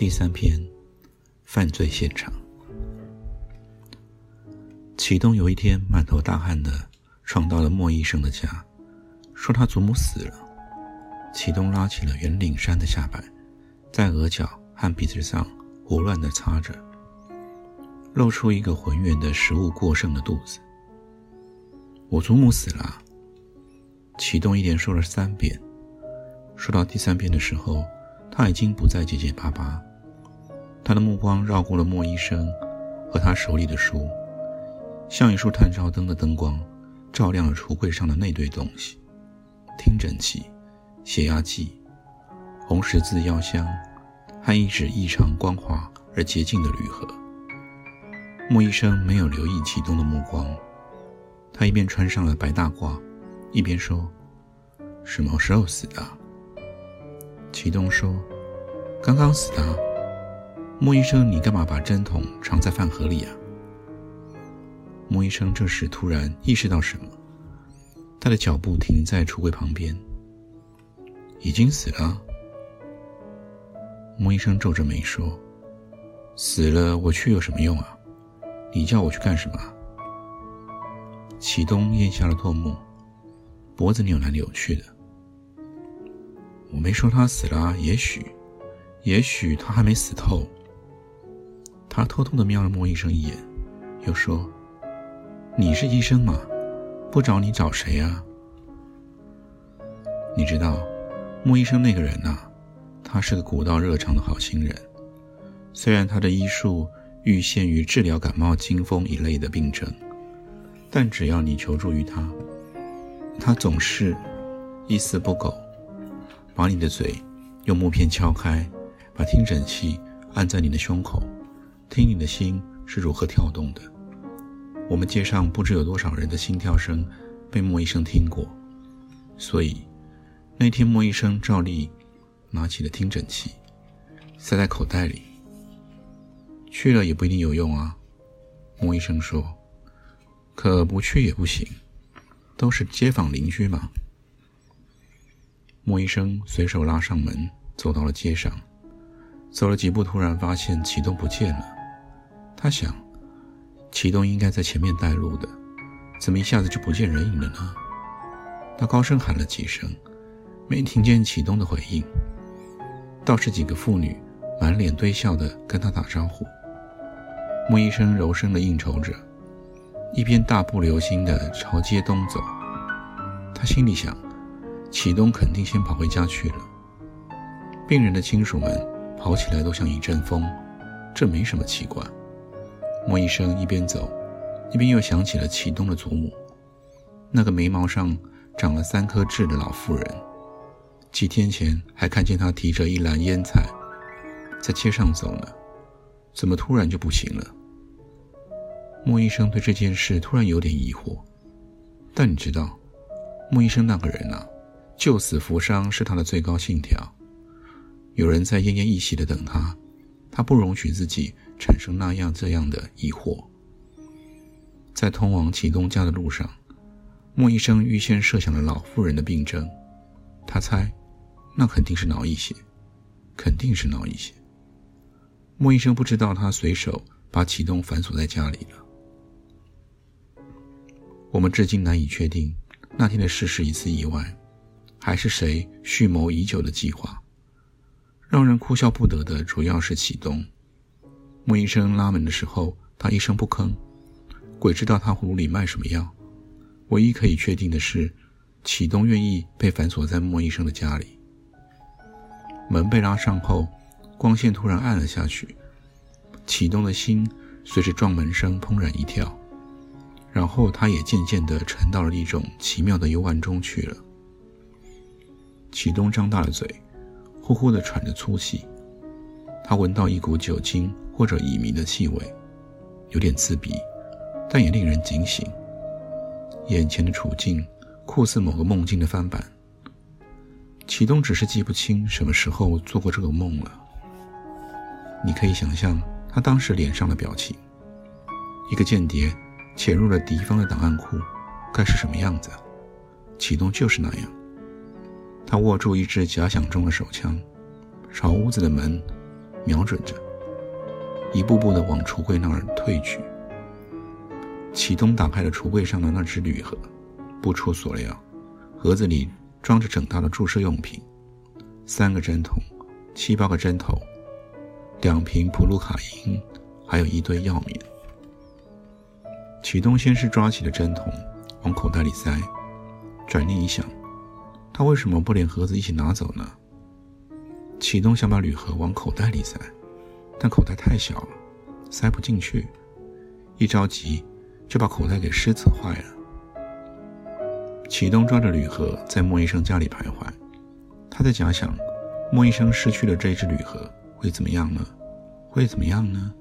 第三篇，犯罪现场。启东有一天满头大汗的闯到了莫医生的家，说他祖母死了。启东拉起了圆领衫的下摆，在额角和鼻子上胡乱的擦着，露出一个浑圆的食物过剩的肚子。我祖母死了。启东一连说了三遍，说到第三遍的时候，他已经不再结结巴巴。他的目光绕过了莫医生和他手里的书，像一束探照灯的灯光，照亮了橱柜上的那堆东西：听诊器、血压计、红十字药箱和一纸异常光滑而洁净的铝盒。莫医生没有留意启东的目光，他一边穿上了白大褂，一边说：“什么时候死的？”启东说：“刚刚死的。”莫医生，你干嘛把针筒藏在饭盒里啊？莫医生这时突然意识到什么，他的脚步停在橱柜旁边。已经死了。莫医生皱着眉说：“死了，我去有什么用啊？你叫我去干什么？”启东咽下了唾沫，脖子扭来扭去的。我没说他死了，也许，也许他还没死透。他偷偷的瞄了莫医生一眼，又说：“你是医生吗？不找你找谁啊？”你知道，莫医生那个人呐，他是个古道热肠的好心人。虽然他的医术欲限于治疗感冒、惊风一类的病症，但只要你求助于他，他总是一丝不苟，把你的嘴用木片敲开，把听诊器按在你的胸口。听你的心是如何跳动的。我们街上不知有多少人的心跳声被莫医生听过，所以那天莫医生照例拿起了听诊器，塞在口袋里。去了也不一定有用啊，莫医生说。可不去也不行，都是街坊邻居嘛。莫医生随手拉上门，走到了街上，走了几步，突然发现启动不见了。他想，启东应该在前面带路的，怎么一下子就不见人影了呢？他高声喊了几声，没听见启东的回应。倒是几个妇女满脸堆笑的跟他打招呼。莫医生柔声的应酬着，一边大步流星的朝街东走。他心里想，启东肯定先跑回家去了。病人的亲属们跑起来都像一阵风，这没什么奇怪。莫医生一边走，一边又想起了启东的祖母，那个眉毛上长了三颗痣的老妇人。几天前还看见她提着一篮腌菜，在街上走呢，怎么突然就不行了？莫医生对这件事突然有点疑惑。但你知道，莫医生那个人呐，救死扶伤是他的最高信条。有人在奄奄一息的等他，他不容许自己。产生那样这样的疑惑。在通往启东家的路上，莫医生预先设想了老妇人的病症，他猜，那肯定是脑溢血，肯定是脑溢血。莫医生不知道他随手把启东反锁在家里了。我们至今难以确定那天的事是一次意外，还是谁蓄谋已久的计划。让人哭笑不得的主要是启东。莫医生拉门的时候，他一声不吭。鬼知道他葫芦里卖什么药。唯一可以确定的是，启东愿意被反锁在莫医生的家里。门被拉上后，光线突然暗了下去。启东的心随着撞门声怦然一跳，然后他也渐渐地沉到了一种奇妙的幽暗中去了。启东张大了嘴，呼呼地喘着粗气。他闻到一股酒精或者乙醚的气味，有点刺鼻，但也令人警醒。眼前的处境酷似某个梦境的翻版。启东只是记不清什么时候做过这个梦了。你可以想象他当时脸上的表情：一个间谍潜入了敌方的档案库，该是什么样子？启东就是那样。他握住一支假想中的手枪，朝屋子的门瞄准着，一步步地往橱柜那儿退去。启东打开了橱柜上的那只铝盒，不出所料，盒子里装着整套的注射用品：三个针筒，七八个针头，两瓶普鲁卡因，还有一堆药棉。启东先是抓起了针筒，往口袋里塞，转念一想。他为什么不连盒子一起拿走呢？启东想把铝盒往口袋里塞，但口袋太小了，塞不进去。一着急，就把口袋给失策坏了。启东抓着铝盒在莫医生家里徘徊，他在假想：莫医生失去了这只铝盒会怎么样呢？会怎么样呢？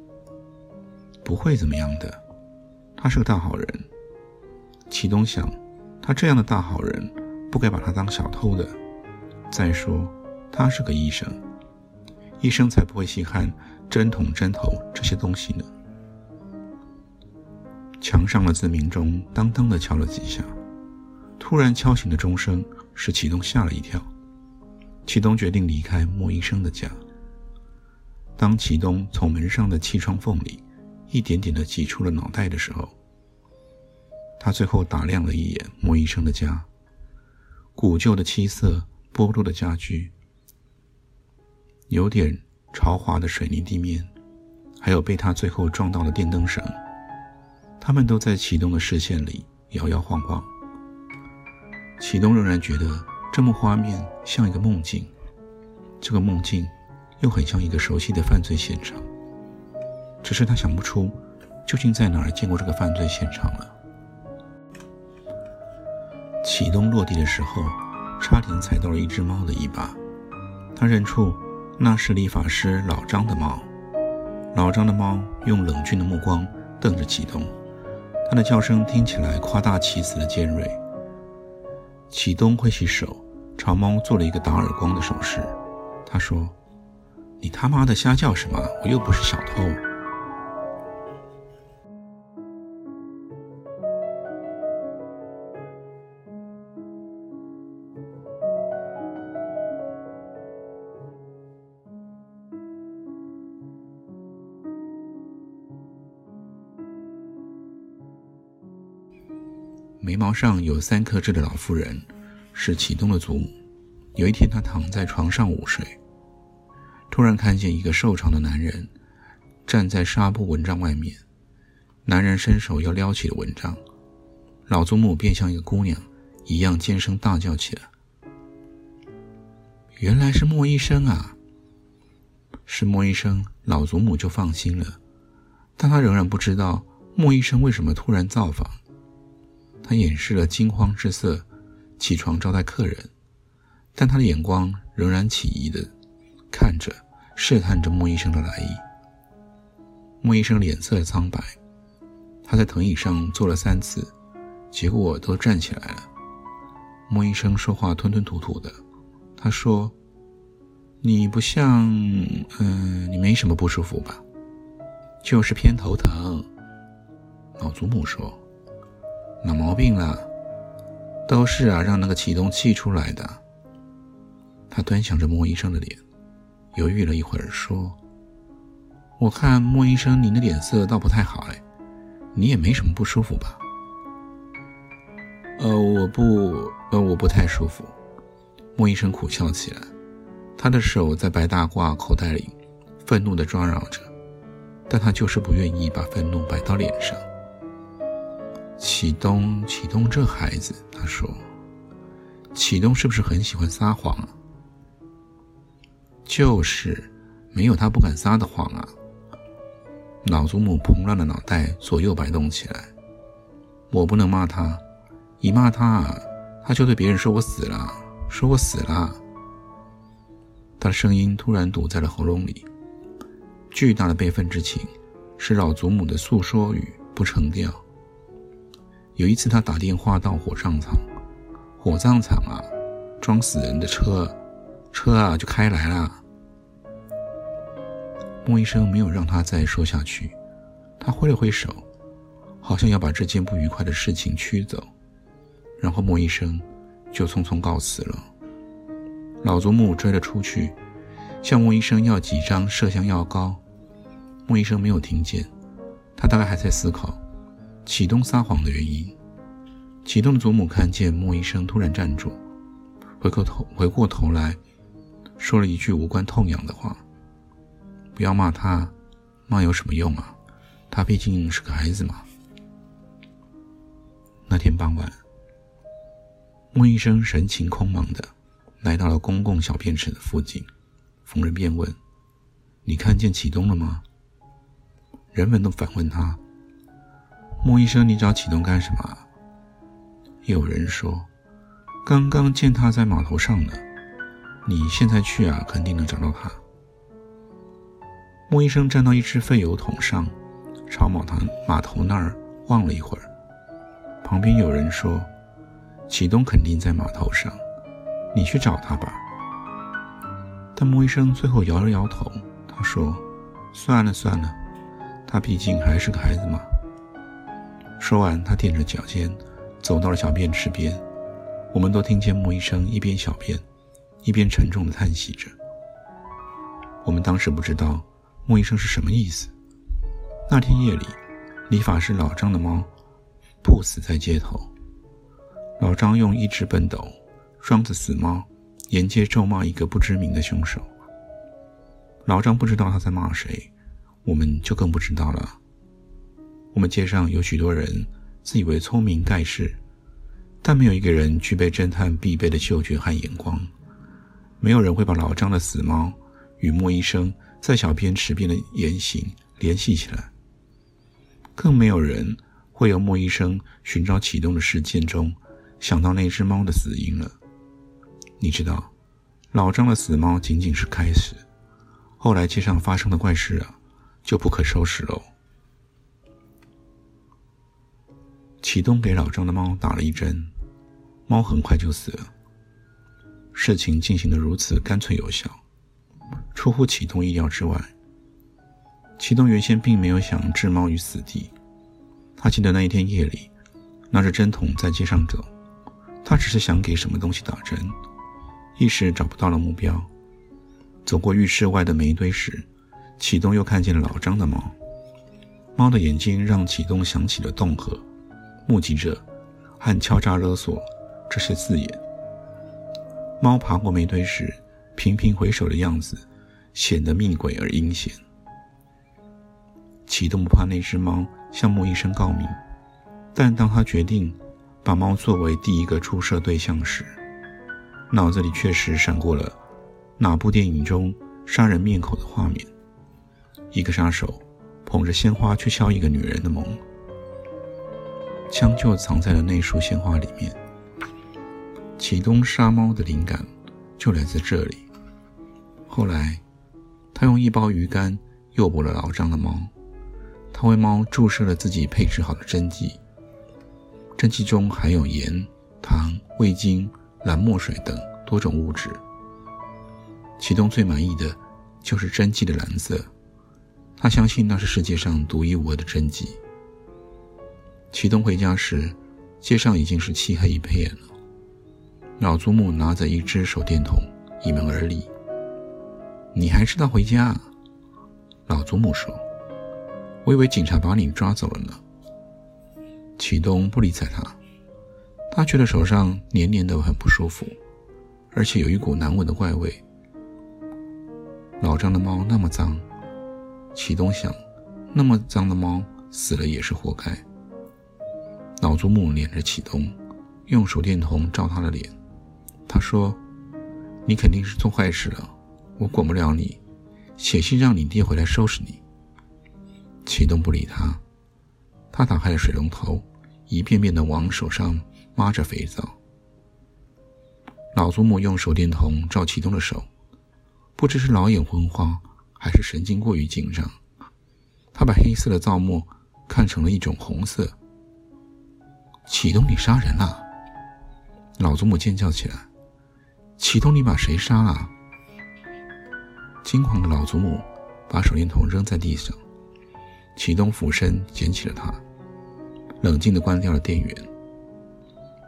不会怎么样的。他是个大好人。启东想，他这样的大好人。不该把他当小偷的。再说，他是个医生，医生才不会稀罕针筒、针头这些东西呢。墙上的自鸣钟当当的敲了几下，突然敲醒的钟声使启东吓了一跳。启东决定离开莫医生的家。当启东从门上的气窗缝里一点点的挤出了脑袋的时候，他最后打量了一眼莫医生的家。古旧的漆色，剥落的家具，有点潮滑的水泥地面，还有被他最后撞到的电灯绳，他们都在启东的视线里摇摇晃晃。启东仍然觉得这幕画面像一个梦境，这个梦境又很像一个熟悉的犯罪现场，只是他想不出究竟在哪儿见过这个犯罪现场了。启东落地的时候，差点踩到了一只猫的尾巴。他认出那是理发师老张的猫。老张的猫用冷峻的目光瞪着启东，它的叫声听起来夸大其词的尖锐。启东挥起手，朝猫做了一个打耳光的手势。他说：“你他妈的瞎叫什么？我又不是小偷。”眉毛上有三颗痣的老妇人是启东的祖母。有一天，她躺在床上午睡，突然看见一个瘦长的男人站在纱布蚊帐外面。男人伸手要撩起了蚊帐，老祖母便像一个姑娘一样尖声大叫起来。原来是莫医生啊！是莫医生，老祖母就放心了。但她仍然不知道莫医生为什么突然造访。他掩饰了惊慌之色，起床招待客人，但他的眼光仍然起疑的看着、试探着莫医生的来意。莫医生脸色苍白，他在藤椅上坐了三次，结果都站起来了。莫医生说话吞吞吐吐的，他说：“你不像……嗯，你没什么不舒服吧？就是偏头疼。”老祖母说。老毛病了，都是啊，让那个启动气出来的。他端详着莫医生的脸，犹豫了一会儿，说：“我看莫医生，您的脸色倒不太好哎，你也没什么不舒服吧？”“呃，我不，呃，我不太舒服。”莫医生苦笑起来，他的手在白大褂口袋里愤怒地抓挠着，但他就是不愿意把愤怒摆到脸上。启东，启东这孩子，他说：“启东是不是很喜欢撒谎啊？”就是，没有他不敢撒的谎啊。老祖母蓬乱的脑袋左右摆动起来。我不能骂他，一骂他，他就对别人说我死了，说我死了。他的声音突然堵在了喉咙里，巨大的悲愤之情是老祖母的诉说语不成调。有一次，他打电话到火葬场，火葬场啊，装死人的车，车啊就开来了。莫医生没有让他再说下去，他挥了挥手，好像要把这件不愉快的事情驱走，然后莫医生就匆匆告辞了。老祖母追了出去，向莫医生要几张麝香药膏。莫医生没有听见，他大概还在思考启东撒谎的原因。启东的祖母看见莫医生突然站住，回过头回过头来说了一句无关痛痒的话。不要骂他，骂有什么用啊？他毕竟是个孩子嘛。那天傍晚，莫医生神情空茫的来到了公共小便池的附近，逢人便问：“你看见启东了吗？”人们都反问他：“莫医生，你找启东干什么？”有人说：“刚刚见他在码头上呢，你现在去啊，肯定能找到他。”莫医生站到一只废油桶上，朝码头码头那儿望了一会儿。旁边有人说：“启东肯定在码头上，你去找他吧。”但莫医生最后摇了摇头，他说：“算了算了，他毕竟还是个孩子嘛。”说完，他踮着脚尖走到了小便池边。我们都听见莫医生一边小便，一边沉重地叹息着。我们当时不知道。莫医生是什么意思？那天夜里，理发师老张的猫不死在街头。老张用一只笨斗装着死猫，沿街咒骂一个不知名的凶手。老张不知道他在骂谁，我们就更不知道了。我们街上有许多人自以为聪明盖世，但没有一个人具备侦探必备的嗅觉和眼光。没有人会把老张的死猫与莫医生。在小便池边的言行联系起来，更没有人会由莫医生寻找启动的事件中想到那只猫的死因了。你知道，老张的死猫仅仅是开始，后来街上发生的怪事啊，就不可收拾喽。启东给老张的猫打了一针，猫很快就死了。事情进行的如此干脆有效。出乎启东意料之外，启东原先并没有想置猫于死地。他记得那一天夜里，拿着针筒在街上走，他只是想给什么东西打针，一时找不到了目标。走过浴室外的煤堆时，启东又看见了老张的猫。猫的眼睛让启东想起了洞河、目击者和敲诈勒索这些字眼。猫爬过煤堆时，频频回首的样子。显得密诡而阴险。启动不怕那只猫向莫医生告密，但当他决定把猫作为第一个注射对象时，脑子里确实闪过了哪部电影中杀人灭口的画面：一个杀手捧着鲜花去敲一个女人的门，枪就藏在了那束鲜花里面。启东杀猫的灵感就来自这里。后来。他用一包鱼干诱捕了老张的猫，他为猫注射了自己配置好的针剂，针剂中含有盐、糖、味精、蓝墨水等多种物质。启东最满意的就是针剂的蓝色，他相信那是世界上独一无二的针剂。启东回家时，街上已经是漆黑一片了。老祖母拿着一只手电筒，倚门而立。你还知道回家？老祖母说：“我以为警察把你抓走了呢。”启东不理睬他，他觉得手上黏黏的很不舒服，而且有一股难闻的怪味。老张的猫那么脏，启东想，那么脏的猫死了也是活该。老祖母撵着启东，用手电筒照他的脸，他说：“你肯定是做坏事了。”我管不了你，写信让你爹回来收拾你。启东不理他，他打开了水龙头，一遍遍的往手上抹着肥皂。老祖母用手电筒照启东的手，不知是老眼昏花，还是神经过于紧张，他把黑色的皂沫看成了一种红色。启东，你杀人了！老祖母尖叫起来：“启东，你把谁杀了？”惊慌的老祖母把手电筒扔在地上，启东俯身捡起了它，冷静的关掉了电源。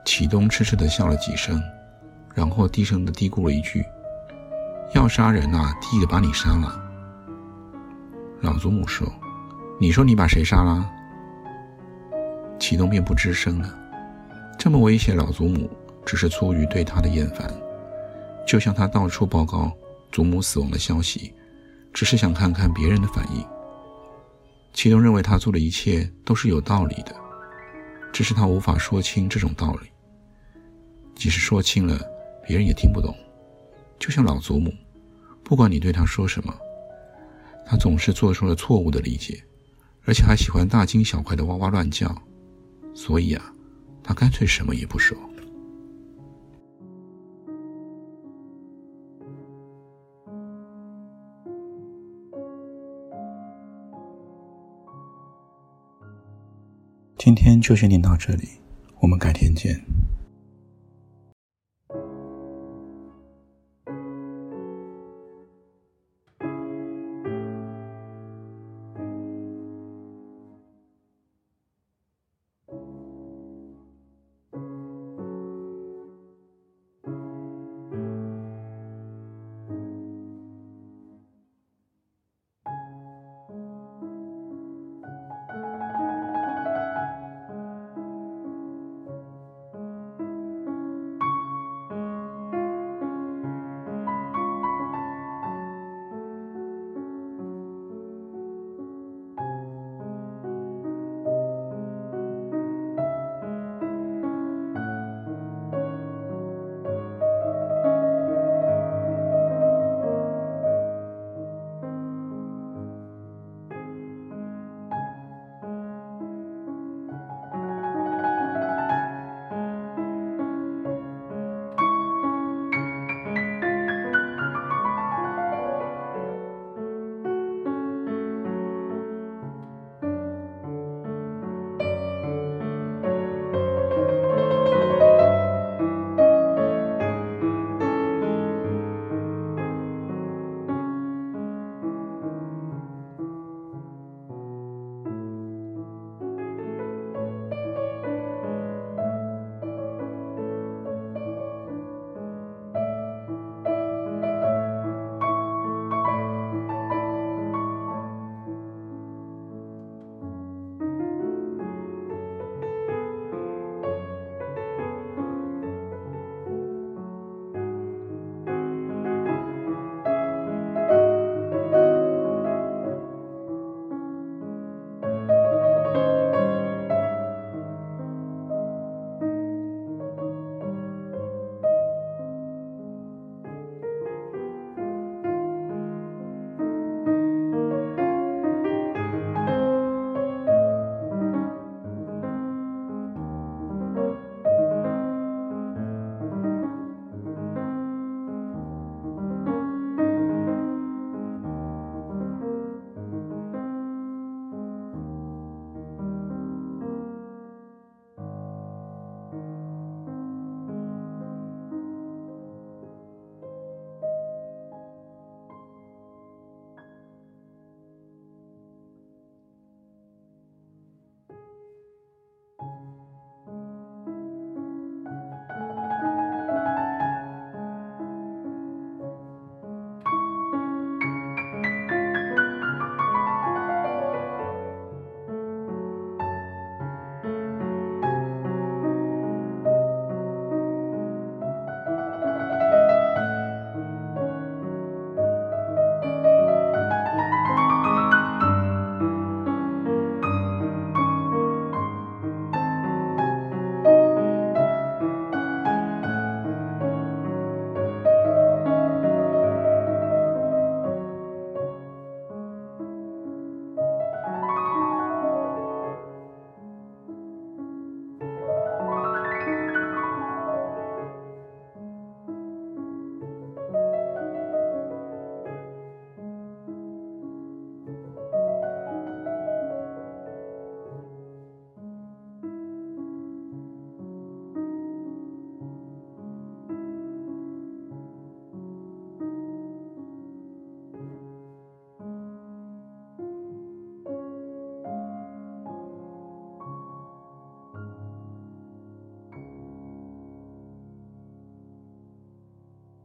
启东痴痴的笑了几声，然后低声的嘀咕了一句：“要杀人啊，第一个把你杀了。”老祖母说：“你说你把谁杀了？”启东便不吱声了。这么威胁老祖母，只是出于对他的厌烦，就像他到处报告祖母死亡的消息，只是想看看别人的反应。启东认为他做的一切都是有道理的，只是他无法说清这种道理。即使说清了，别人也听不懂。就像老祖母，不管你对他说什么，他总是做出了错误的理解，而且还喜欢大惊小怪的哇哇乱叫。所以啊。他干脆什么也不说。今天就先念到这里，我们改天见。